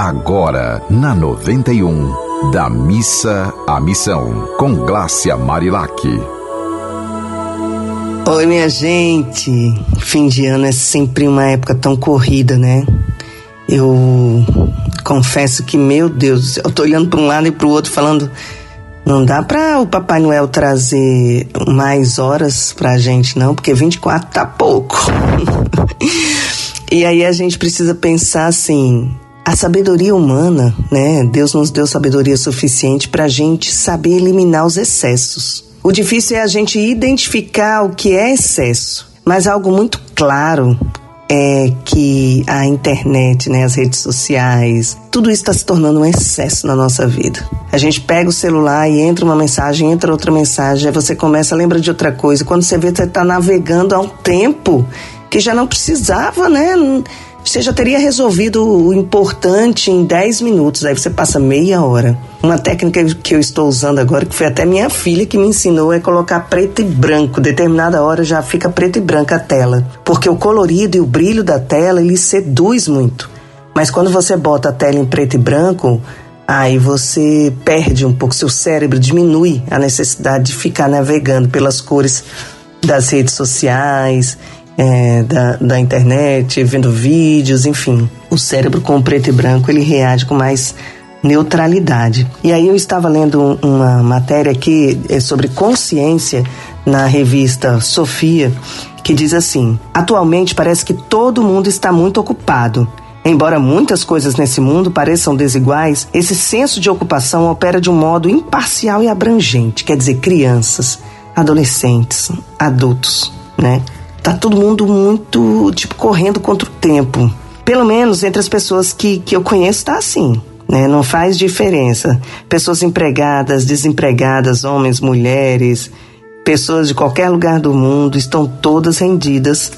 Agora, na 91, da missa à missão, com Glácia Marilac. Oi, minha gente. Fim de ano é sempre uma época tão corrida, né? Eu confesso que, meu Deus, eu tô olhando para um lado e para o outro falando, não dá para o Papai Noel trazer mais horas pra gente, não, porque 24 tá pouco. e aí a gente precisa pensar assim, a sabedoria humana, né? Deus nos deu sabedoria suficiente para a gente saber eliminar os excessos. O difícil é a gente identificar o que é excesso, mas algo muito claro é que a internet, né, as redes sociais, tudo isso está se tornando um excesso na nossa vida. A gente pega o celular e entra uma mensagem, entra outra mensagem, aí você começa, lembra de outra coisa. Quando você vê, você está navegando há um tempo que já não precisava, né? Você já teria resolvido o importante em 10 minutos, aí você passa meia hora. Uma técnica que eu estou usando agora, que foi até minha filha que me ensinou, é colocar preto e branco. Determinada hora já fica preto e branca a tela. Porque o colorido e o brilho da tela, ele seduz muito. Mas quando você bota a tela em preto e branco, aí você perde um pouco, seu cérebro diminui a necessidade de ficar navegando pelas cores das redes sociais é, da, da internet, vendo vídeos, enfim. O cérebro com preto e branco ele reage com mais neutralidade. E aí eu estava lendo uma matéria aqui é, sobre consciência na revista Sofia, que diz assim: atualmente parece que todo mundo está muito ocupado. Embora muitas coisas nesse mundo pareçam desiguais, esse senso de ocupação opera de um modo imparcial e abrangente, quer dizer, crianças, adolescentes, adultos, né? Tá todo mundo muito, tipo, correndo contra o tempo. Pelo menos entre as pessoas que, que eu conheço tá assim. Né? Não faz diferença. Pessoas empregadas, desempregadas, homens, mulheres, pessoas de qualquer lugar do mundo estão todas rendidas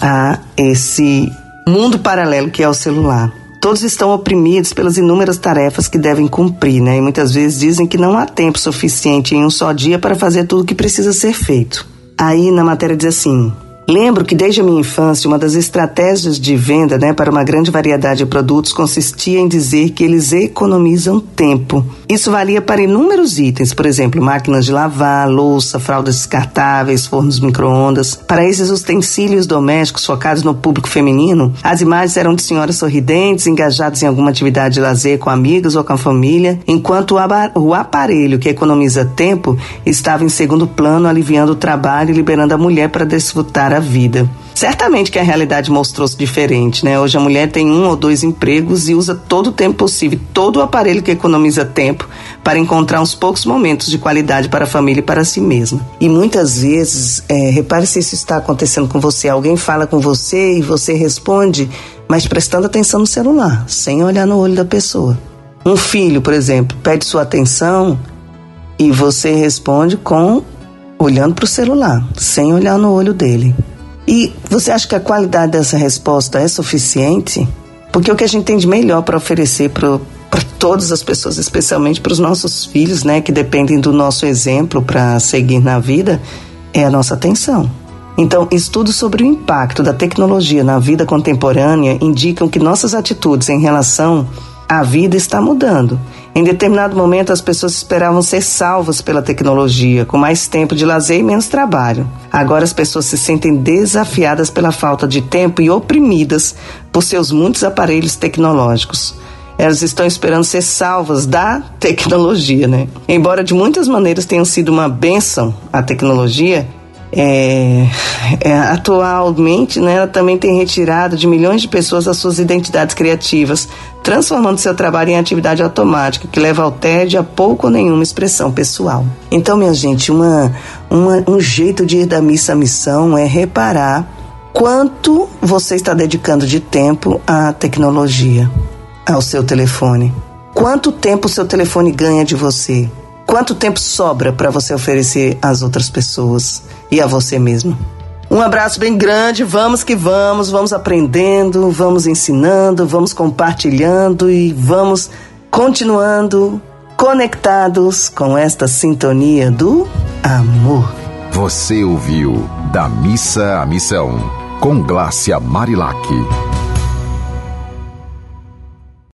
a esse mundo paralelo que é o celular. Todos estão oprimidos pelas inúmeras tarefas que devem cumprir, né? E muitas vezes dizem que não há tempo suficiente em um só dia para fazer tudo o que precisa ser feito. Aí na matéria diz assim: Lembro que desde a minha infância, uma das estratégias de venda né, para uma grande variedade de produtos consistia em dizer que eles economizam tempo. Isso valia para inúmeros itens, por exemplo, máquinas de lavar, louça, fraldas descartáveis, fornos micro-ondas. Para esses utensílios domésticos focados no público feminino, as imagens eram de senhoras sorridentes, engajadas em alguma atividade de lazer com amigos ou com a família, enquanto o aparelho que economiza tempo estava em segundo plano, aliviando o trabalho e liberando a mulher para desfrutar a vida. Certamente que a realidade mostrou-se diferente, né? Hoje a mulher tem um ou dois empregos e usa todo o tempo possível, todo o aparelho que economiza tempo para encontrar uns poucos momentos de qualidade para a família e para si mesma. E muitas vezes, é, repare se isso está acontecendo com você, alguém fala com você e você responde, mas prestando atenção no celular, sem olhar no olho da pessoa. Um filho, por exemplo, pede sua atenção e você responde com olhando para o celular, sem olhar no olho dele. E você acha que a qualidade dessa resposta é suficiente? Porque o que a gente tem de melhor para oferecer para todas as pessoas, especialmente para os nossos filhos, né, que dependem do nosso exemplo para seguir na vida, é a nossa atenção. Então, estudos sobre o impacto da tecnologia na vida contemporânea indicam que nossas atitudes em relação a vida está mudando. Em determinado momento, as pessoas esperavam ser salvas pela tecnologia, com mais tempo de lazer e menos trabalho. Agora, as pessoas se sentem desafiadas pela falta de tempo e oprimidas por seus muitos aparelhos tecnológicos. Elas estão esperando ser salvas da tecnologia, né? Embora de muitas maneiras tenham sido uma benção a tecnologia, é, é, atualmente, né, ela também tem retirado de milhões de pessoas as suas identidades criativas, transformando seu trabalho em atividade automática, que leva ao tédio a pouco ou nenhuma expressão pessoal. Então, minha gente, uma, uma, um jeito de ir da missa à missão é reparar quanto você está dedicando de tempo à tecnologia, ao seu telefone. Quanto tempo o seu telefone ganha de você? Quanto tempo sobra para você oferecer às outras pessoas e a você mesmo? Um abraço bem grande, vamos que vamos, vamos aprendendo, vamos ensinando, vamos compartilhando e vamos continuando conectados com esta sintonia do amor. Você ouviu Da Missa à Missão, com Glácia Marilac.